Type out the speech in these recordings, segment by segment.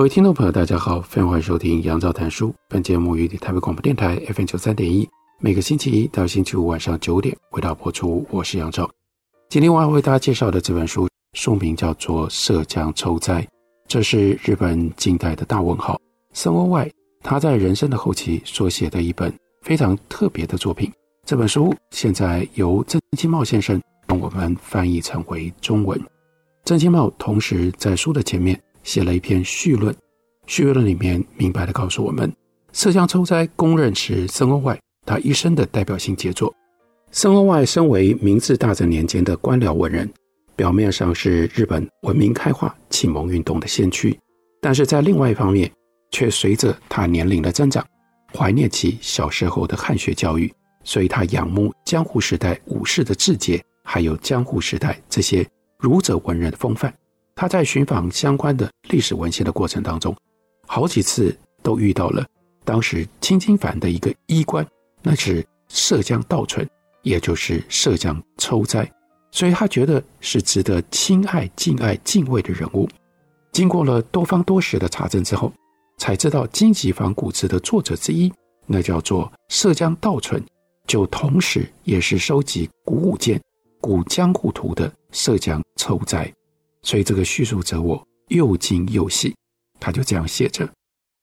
各位听众朋友，大家好，欢迎收听杨照谈书。本节目于台北广播电台 FM 九三点一，每个星期一到星期五晚上九点为大家播出。我是杨照。今天我要为大家介绍的这本书，书名叫做《涉江抽灾》，这是日本近代的大文豪森鸥外他在人生的后期所写的一本非常特别的作品。这本书现在由郑清茂先生帮我们翻译成为中文。郑清茂同时在书的前面。写了一篇序论，序论里面明白地告诉我们，《色香抽灾》公认是森鸥外他一生的代表性杰作。森鸥外身为明治大正年间的官僚文人，表面上是日本文明开化、启蒙运动的先驱，但是在另外一方面，却随着他年龄的增长，怀念起小时候的汉学教育，所以他仰慕江户时代武士的志节，还有江户时代这些儒者文人的风范。他在寻访相关的历史文献的过程当中，好几次都遇到了当时青津藩的一个医官，那是涉江道存，也就是涉江抽灾，所以他觉得是值得亲爱、敬爱、敬畏的人物。经过了多方多时的查证之后，才知道荆棘坊古志的作者之一，那叫做涉江道存，就同时也是收集古武鉴、古江户图的涉江抽灾。所以这个叙述者我又惊又喜，他就这样写着：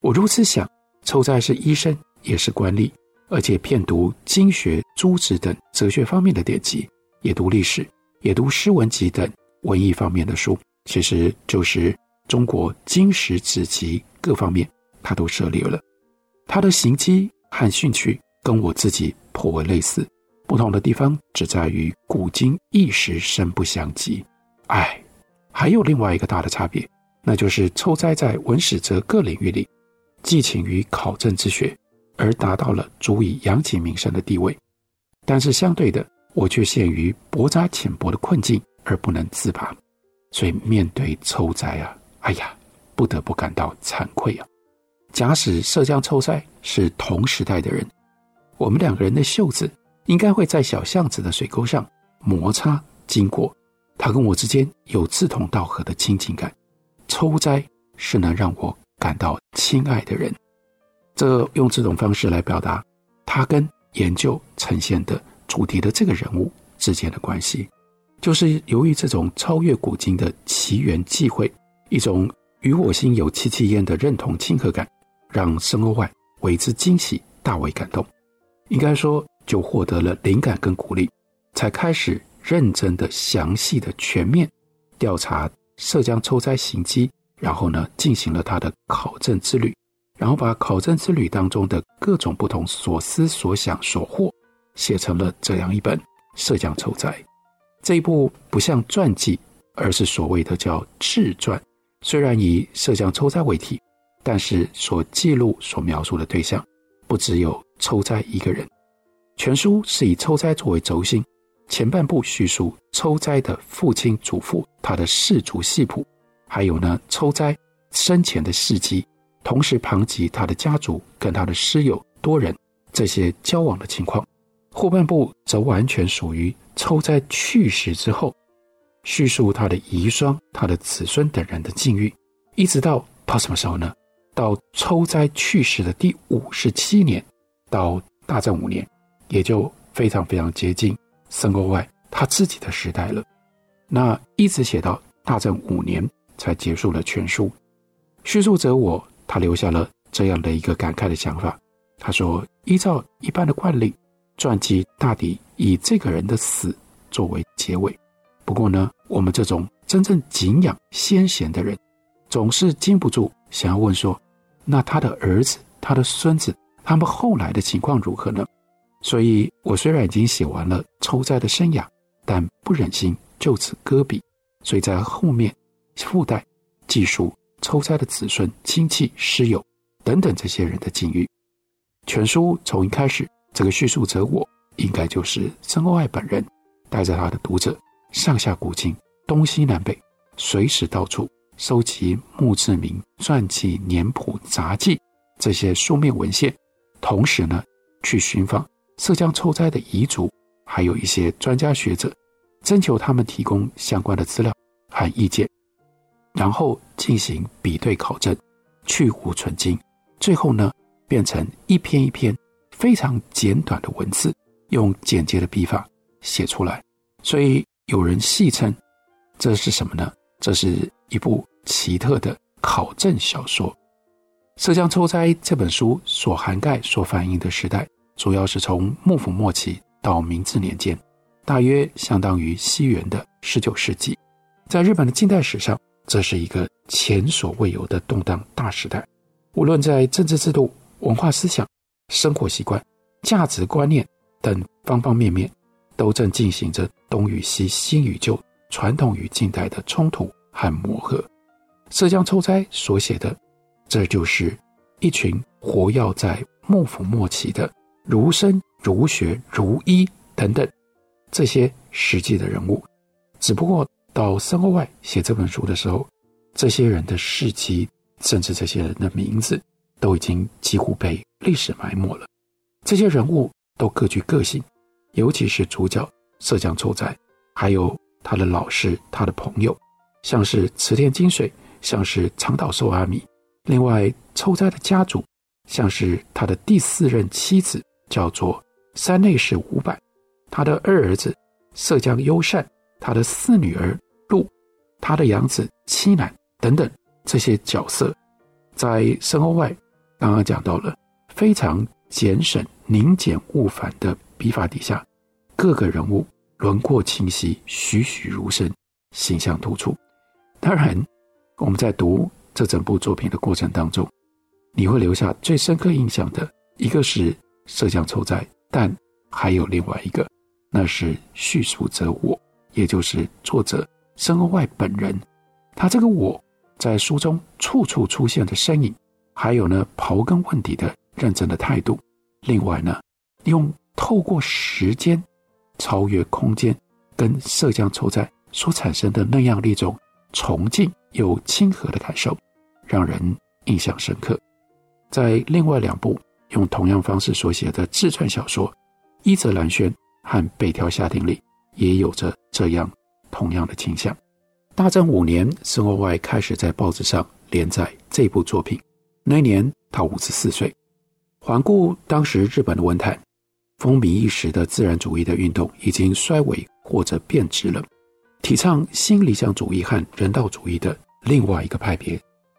我如此想，抽灾是医生，也是官吏，而且遍读经学、诸子等哲学方面的典籍，也读历史，也读诗文集等文艺方面的书，其实就是中国经史子集各方面，他都涉猎了。他的行迹和兴趣跟我自己颇为类似，不同的地方只在于古今一时深不相及。唉。还有另外一个大的差别，那就是抽灾在文史哲各领域里，寄情于考证之学，而达到了足以扬起名声的地位。但是相对的，我却陷于博杂浅薄的困境而不能自拔。所以面对抽灾啊，哎呀，不得不感到惭愧啊。假使涉江抽灾是同时代的人，我们两个人的袖子应该会在小巷子的水沟上摩擦经过。他跟我之间有志同道合的亲近感，抽灾是能让我感到亲爱的人。这用这种方式来表达他跟研究呈现的主题的这个人物之间的关系，就是由于这种超越古今的奇缘际会，一种与我心有戚戚焉的认同亲和感，让森欧外为之惊喜，大为感动。应该说，就获得了灵感跟鼓励，才开始。认真的、详细的、全面调查涉江抽灾行迹，然后呢，进行了他的考证之旅，然后把考证之旅当中的各种不同所思所想所获，写成了这样一本《涉江抽灾》。这一部不像传记，而是所谓的叫志传。虽然以涉江抽灾为题，但是所记录、所描述的对象不只有抽灾一个人。全书是以抽灾作为轴心。前半部叙述抽灾的父亲、祖父，他的氏族系谱，还有呢抽灾生前的事迹，同时旁及他的家族跟他的师友多人这些交往的情况。后半部则完全属于抽灾去世之后，叙述他的遗孀、他的子孙等人的境遇，一直到到什么时候呢？到抽灾去世的第五十七年，到大正五年，也就非常非常接近。森鸥外他自己的时代了，那一直写到大正五年才结束了全书。叙述者我他留下了这样的一个感慨的想法，他说：依照一般的惯例，传记大抵以这个人的死作为结尾。不过呢，我们这种真正敬仰先贤的人，总是禁不住想要问说：那他的儿子、他的孙子，他们后来的情况如何呢？所以，我虽然已经写完了抽灾的生涯，但不忍心就此搁笔，所以在后面附带记述抽斋的子孙、亲戚、师友等等这些人的境遇。全书从一开始，这个叙述者我应该就是曾国爱本人，带着他的读者上下古今、东西南北，随时到处收集墓志铭、传记、年谱、杂记这些书面文献，同时呢，去寻访色江抽斋的遗族，还有一些专家学者，征求他们提供相关的资料和意见，然后进行比对考证，去芜存精，最后呢，变成一篇一篇非常简短的文字，用简洁的笔法写出来。所以有人戏称，这是什么呢？这是一部奇特的考证小说。《色江抽斋》这本书所涵盖、所反映的时代，主要是从幕府末期到明治年间，大约相当于西元的十九世纪。在日本的近代史上，这是一个前所未有的动荡大时代。无论在政治制度、文化思想、生活习惯、价值观念等方方面面，都正进行着东与西、新与旧、传统与近代的冲突和磨合。色江抽斋所写的，这就是一群活跃在幕府末期的儒生、儒学、儒医等等这些实际的人物。只不过到森鸥爱写这本书的时候，这些人的事迹，甚至这些人的名字，都已经几乎被历史埋没了。这些人物都各具个性，尤其是主角色江抽斋，还有他的老师、他的朋友，像是池田金水，像是长岛寿阿弥。另外，抽斋的家族，像是他的第四任妻子叫做山内氏五百，他的二儿子色江优善，他的四女儿陆，他的养子七男等等这些角色，在身后外。刚刚讲到了非常简省、宁简勿繁的笔法底下，各个人物轮廓清晰、栩栩如生、形象突出。当然，我们在读这整部作品的过程当中，你会留下最深刻印象的一个是色江抽斋，但还有另外一个，那是叙述者我，也就是作者森鸥外本人。他这个我在书中处处出现的身影。还有呢，刨根问底的认真的态度。另外呢，用透过时间超越空间，跟色江抽在所产生的那样的一种崇敬又亲和的感受，让人印象深刻。在另外两部用同样方式所写的自传小说《伊泽兰宣》和《北条夏町》里，也有着这样同样的倾向。大正五年，森鸥外开始在报纸上连载这部作品。那年他五十四岁，环顾当时日本的文坛，风靡一时的自然主义的运动已经衰微或者变质了。提倡新理想主义和人道主义的另外一个派别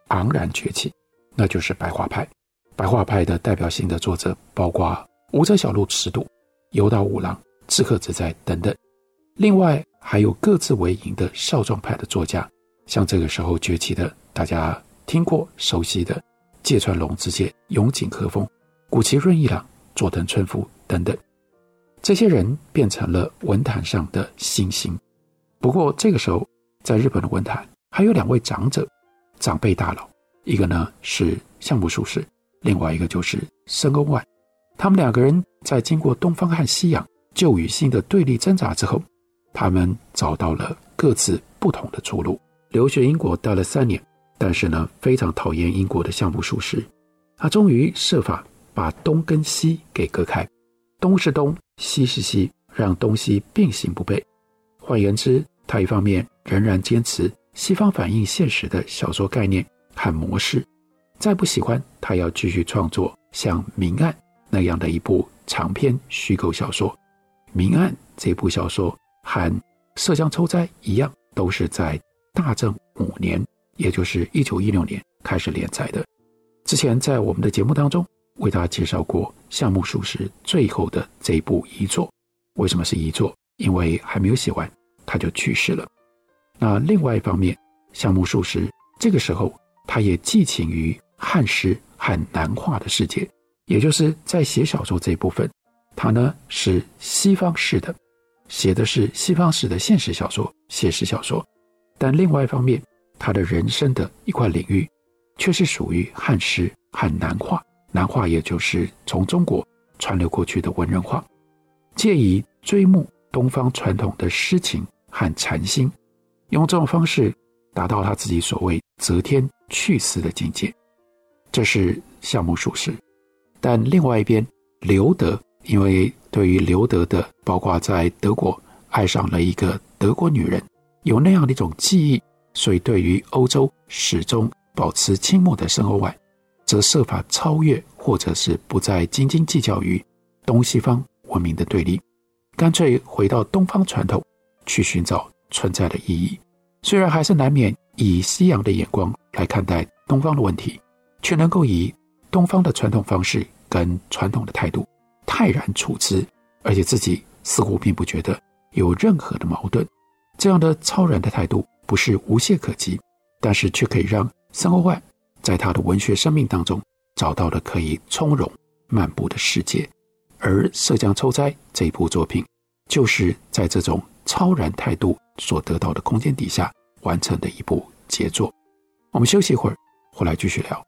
昂然崛起，那就是白话派。白话派的代表性的作者包括武者小路实笃、有岛五郎、志贺直哉等等，另外还有各自为营的少壮派的作家，像这个时候崛起的大家听过熟悉的。芥川龙之介、永井和风、谷崎润一郎、佐藤春夫等等，这些人变成了文坛上的新星。不过这个时候，在日本的文坛还有两位长者、长辈大佬，一个呢是相木淑世，另外一个就是森鸥爱。他们两个人在经过东方和西洋旧与新的对立挣扎之后，他们找到了各自不同的出路。留学英国待了三年。但是呢，非常讨厌英国的相木淑世，他终于设法把东跟西给隔开，东是东，西是西，让东西并行不悖。换言之，他一方面仍然坚持西方反映现实的小说概念和模式，再不喜欢他要继续创作像《明暗》那样的一部长篇虚构小说。《明暗》这部小说和《色香抽斋》一样，都是在大正五年。也就是一九一六年开始连载的。之前在我们的节目当中为大家介绍过相木淑世最后的这一部遗作。为什么是遗作？因为还没有写完他就去世了。那另外一方面，相木淑世这个时候他也寄情于汉诗和南画的世界，也就是在写小说这一部分，他呢是西方式的，写的是西方式的现实小说、写实小说。但另外一方面，他的人生的一块领域，却是属于汉诗和南画。南画也就是从中国传流过去的文人画，借以追慕东方传统的诗情和禅心，用这种方式达到他自己所谓择天去死的境界。这是项目属实。但另外一边，刘德因为对于刘德的，包括在德国爱上了一个德国女人，有那样的一种记忆，所以对于欧洲始终保持倾慕的申鸥外，则设法超越，或者是不再斤斤计较于东西方文明的对立，干脆回到东方传统去寻找存在的意义。虽然还是难免以西洋的眼光来看待东方的问题，却能够以东方的传统方式跟传统的态度泰然处之，而且自己似乎并不觉得有任何的矛盾。这样的超然的态度不是无懈可击，但是却可以让申鸥外在他的文学生命当中找到了可以从容漫步的世界。而《涉江抽斋》这一部作品，就是在这种超然态度所得到的空间底下完成的一部杰作。我们休息一会儿，回来继续聊。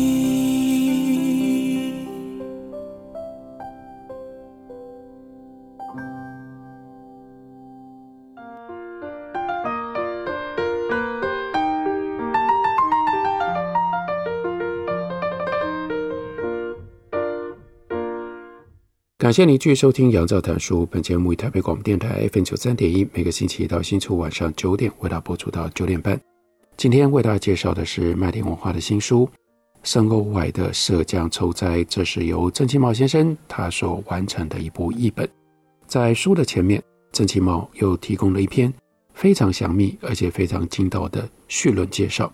感谢您继续收听《杨照谈书》。本节目以台北广播电台 FM 九三点一，每个星期一到星期五晚上九点为大家播出到九点半。今天为大家介绍的是麦田文化的新书《深沟外的涉江抽斋》，这是由郑清茂先生他所完成的一部译本。在书的前面，郑清茂又提供了一篇非常详密而且非常精到的序论介绍。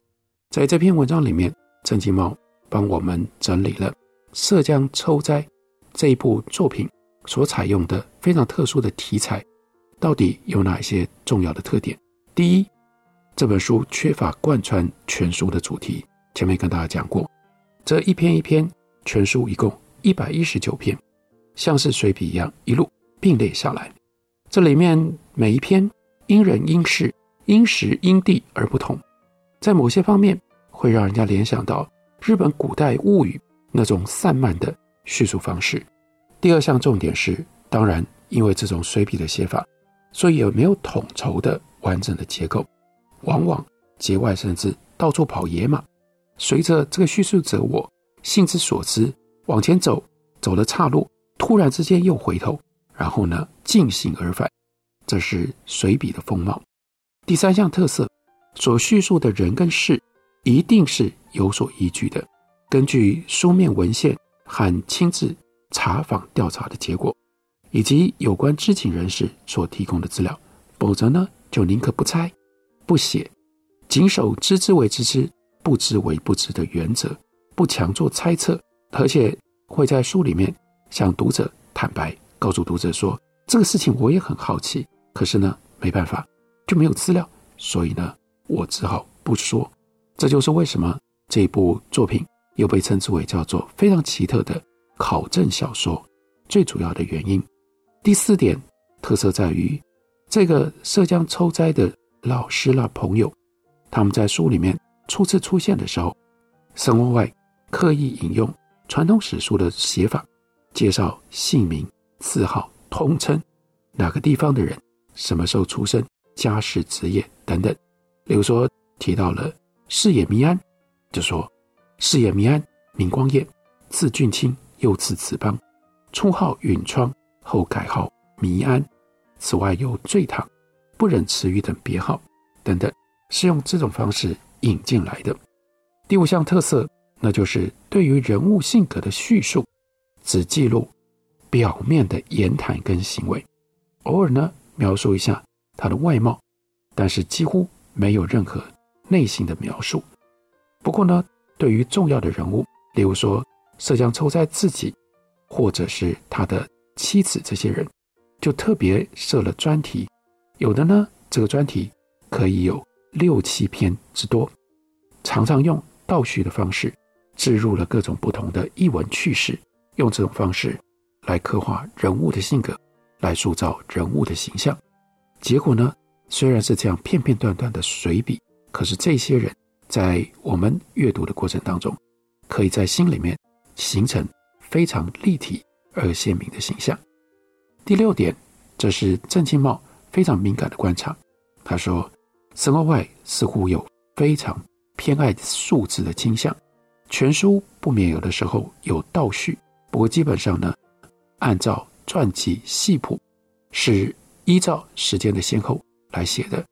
在这篇文章里面，郑清茂帮我们整理了涉江抽斋。这一部作品所采用的非常特殊的题材，到底有哪些重要的特点？第一，这本书缺乏贯穿全书的主题。前面跟大家讲过，这一篇一篇全书一共一百一十九篇，像是随笔一样一路并列下来。这里面每一篇因人因事、因时因地而不同，在某些方面会让人家联想到日本古代物语那种散漫的。叙述方式。第二项重点是，当然，因为这种随笔的写法，所以也没有统筹的完整的结构，往往节外生枝，到处跑野马。随着这个叙述者我兴之所至往前走，走了岔路，突然之间又回头，然后呢，尽兴而返。这是随笔的风貌。第三项特色，所叙述的人跟事，一定是有所依据的，根据书面文献。和亲自查访调查的结果，以及有关知情人士所提供的资料，否则呢，就宁可不猜、不写，谨守知之为知之，不知为不知的原则，不强做猜测，而且会在书里面向读者坦白，告诉读者说这个事情我也很好奇，可是呢，没办法，就没有资料，所以呢，我只好不说。这就是为什么这部作品。又被称之为叫做非常奇特的考证小说，最主要的原因。第四点特色在于，这个涉江抽斋的老师啦朋友，他们在书里面初次出现的时候，申鸥外刻意引用传统史书的写法，介绍姓名、字号、通称，哪个地方的人，什么时候出生、家世、职业等等。例如说提到了矢野弥安，就说。矢野弥安，明光彦，字俊卿，又字子邦，初号允窗，后改号弥安。此外有醉堂、不忍池鱼等别号等等，是用这种方式引进来的。第五项特色，那就是对于人物性格的叙述，只记录表面的言谈跟行为，偶尔呢描述一下他的外貌，但是几乎没有任何内心的描述。不过呢，对于重要的人物，例如说闍江抽哉自己，或者是他的妻子这些人，就特别设了专题。有的呢，这个专题可以有六七篇之多，常常用倒叙的方式，置入了各种不同的译文趣事，用这种方式来刻画人物的性格，来塑造人物的形象。结果呢，虽然是这样片片段段的随笔，可是这些人在我们阅读的过程当中，可以在心里面形成非常立体而鲜明的形象。第六点，这是郑清茂非常敏感的观察。他说，森鸥外似乎有非常偏爱数字的倾向，全书不免有的时候有倒叙，不过基本上呢，按照传记系谱是。依照时间的先后来写的，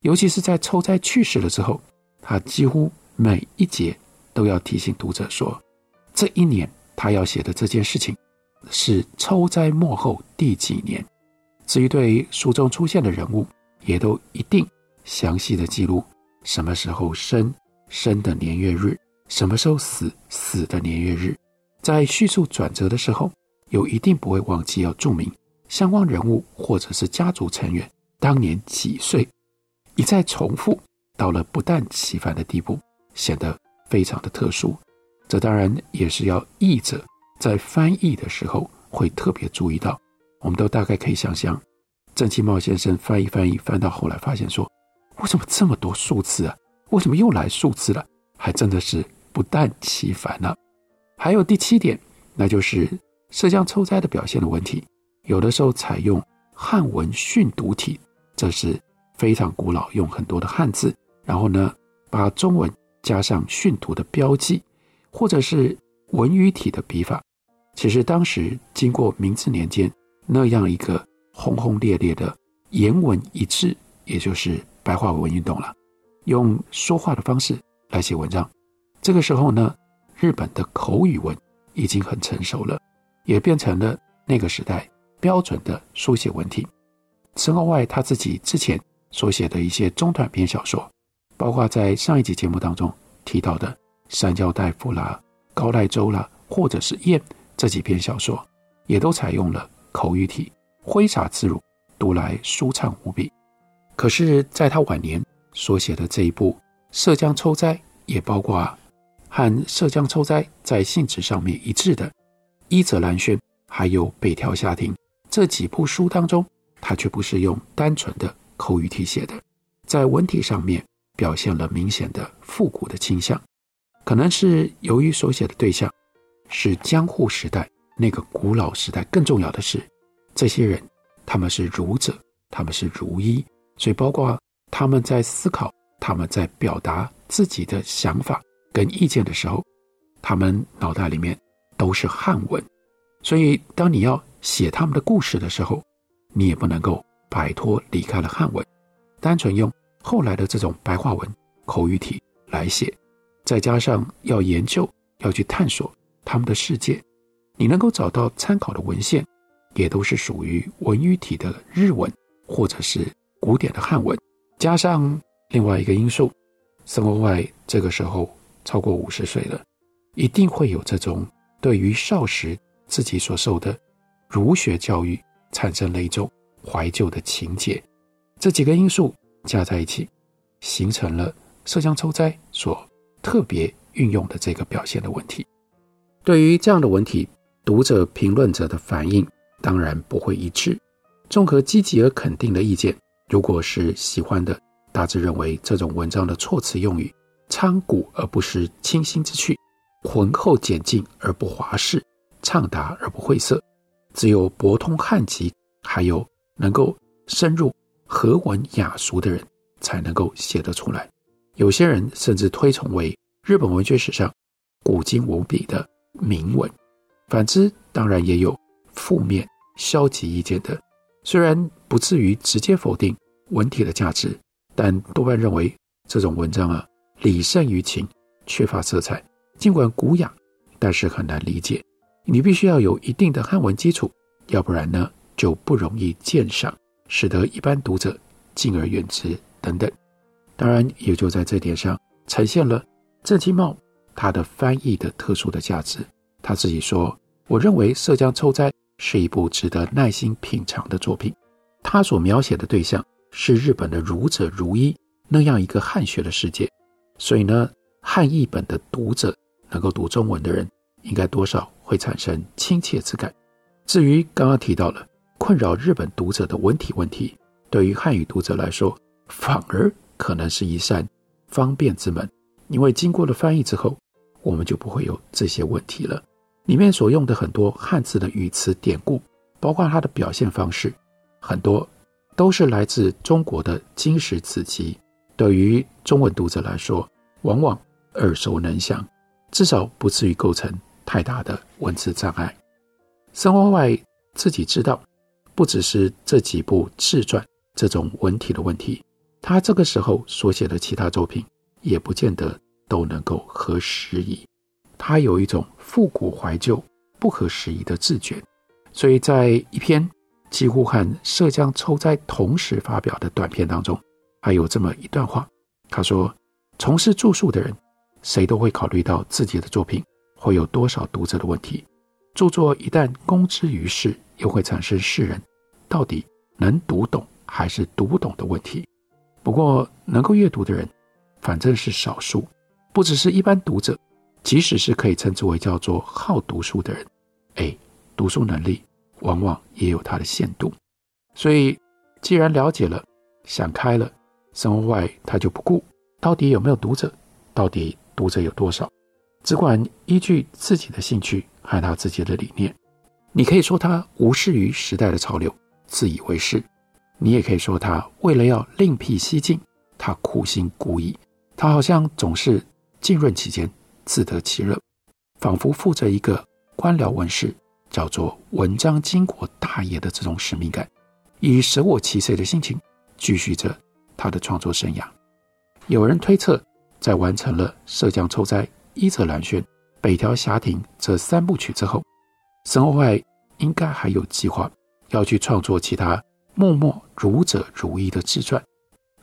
尤其是在抽哉去世了之后，他几乎每一节都要提醒读者说，这一年他要写的这件事情是抽哉末后第几年。至于对书中出现的人物，也都一定详细的记录什么时候生，生的年月日，什么时候死，死的年月日。在叙述转折的时候，又一定不会忘记要注明。相关人物或者是家族成员当年几岁，一再重复，到了不但其烦的地步，显得非常的特殊。这当然也是要译者在翻译的时候会特别注意到。我们都大概可以想象，郑其茂先生翻译翻译翻到后来，发现说：为什么这么多数字啊？为什么又来数字了？还真的是不但其烦呢、还有第七点，那就是闍江抽哉的表现的问题。有的时候采用汉文训读体，这是非常古老，用很多的汉字，然后呢，把中文加上训读的标记，或者是文语体的笔法。其实当时经过明治年间那样一个轰轰烈烈的言文一致，也就是白话文运动了，用说话的方式来写文章。这个时候呢，日本的口语文已经很成熟了，也变成了那个时代。标准的书写文体。此外他自己之前所写的一些中短篇小说，包括在上一集节目当中提到的《三交大夫》啦、《高濑舟》啦，或者是《燕》这几篇小说，也都采用了口语体，挥洒自如，读来舒畅无比。可是，在他晚年所写的这一部《涉江抽灾》，也包括和涉江抽灾在性质上面一致的《伊泽兰轩》，还有《北条下庭》。这几部书当中，他却不是用单纯的口语体写的，在文体上面表现了明显的复古的倾向，可能是由于所写的对象是江户时代那个古老时代，更重要的是，这些人他们是儒者，他们是儒医，所以包括他们在思考、他们在表达自己的想法跟意见的时候，他们脑袋里面都是汉文，所以当你要写他们的故事的时候，你也不能够摆脱离开了汉文，单纯用后来的这种白话文口语体来写，再加上要研究、要去探索他们的世界，你能够找到参考的文献，也都是属于文语体的日文或者是古典的汉文，加上另外一个因素，森鸥外这个时候超过五十岁了，一定会有这种对于少时自己所受的。儒学教育产生了一种怀旧的情结，这几个因素加在一起，形成了闍江抽哉所特别运用的这个表现的文体。对于这样的文体，读者评论者的反应当然不会一致。综合积极而肯定的意见，如果是喜欢的，大致认为这种文章的措辞用语苍古而不失清新之趣，浑厚简净而不华饰，畅达而不晦涩。只有博通汉籍，还有能够深入和文雅俗的人，才能够写得出来。有些人甚至推崇为日本文学史上古今无比的名文。反之，当然也有负面消极意见的。虽然不至于直接否定文体的价值，但多半认为这种文章啊，礼胜于情，缺乏色彩。尽管古雅，但是很难理解。你必须要有一定的汉文基础，要不然呢，就不容易鉴赏，使得一般读者敬而远之等等。当然，也就在这点上呈现了郑清茂他的翻译的特殊的价值，他自己说：“我认为《涉江抽灾》是一部值得耐心品尝的作品。他所描写的对象是日本的儒者儒医那样一个汉学的世界，所以呢，汉译本的读者能够读中文的人，应该多少会产生亲切之感。至于刚刚提到了困扰日本读者的文体问题，对于汉语读者来说，反而可能是一扇方便之门。”因为经过了翻译之后，我们就不会有这些问题了。里面所用的很多汉字的语词典故，包括它的表现方式，很多都是来自中国的经史子集，对于中文读者来说，往往耳熟能详，至少不至于构成太大的文字障碍。森鉉外自己知道，不只是这几部自传这种文体的问题，他这个时候所写的其他作品。也不见得都能够合时宜，他有一种复古怀旧、不合时宜的自觉，所以在一篇几乎和《涉江抽灾》同时发表的短片当中，还有这么一段话。他说：“从事著述的人，谁都会考虑到自己的作品会有多少读者的问题。著作一旦公之于世，又会产生世人到底能读懂还是读不懂的问题。不过，能够阅读的人。”反正是少数，不只是一般读者，即使是可以称之为叫做好读书的人，哎，读书能力往往也有它的限度。所以，既然了解了，想开了，生活外他就不顾到底有没有读者，到底读者有多少，只管依据自己的兴趣和他自己的理念。你可以说他无视于时代的潮流，自以为是；你也可以说他为了要另辟蹊径，他苦心孤诣。他好像总是浸润其间，自得其乐，仿佛负着一个官僚文士叫做文章经国大业的这种使命感，以舍我其谁的心情继续着他的创作生涯。有人推测，在完成了《涉江抽灾》《伊泽兰轩》《北条霞亭》这三部曲之后，森鉉外应该还有计划要去创作其他默默如者如一的自传，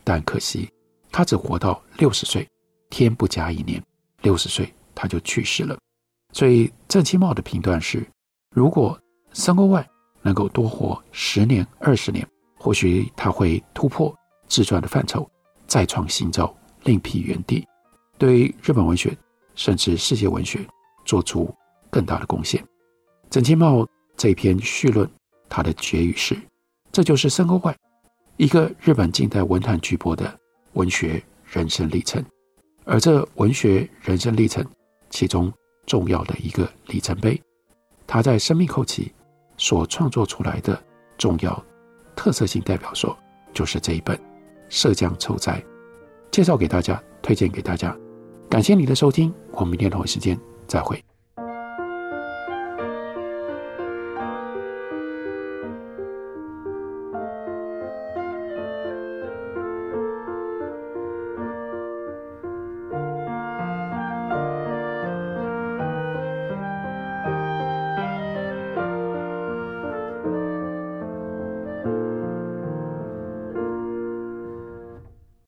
但可惜。他只活到六十岁，天不加一年，六十岁他就去世了。所以郑清茂的评断是：如果森鉉外能够多活十年、二十年，或许他会突破自传的范畴，再创新招，另辟园地，对日本文学甚至世界文学做出更大的贡献。郑清茂这篇序论，他的结语是：这就是森鉉外，一个日本近代文坛巨擘的。文学人生历程，而这文学人生历程其中重要的一个里程碑，他在生命后期所创作出来的重要特色性代表作，就是这一本《涉江抽灾》，介绍给大家，推荐给大家。感谢你的收听，我们明天同一时间再会。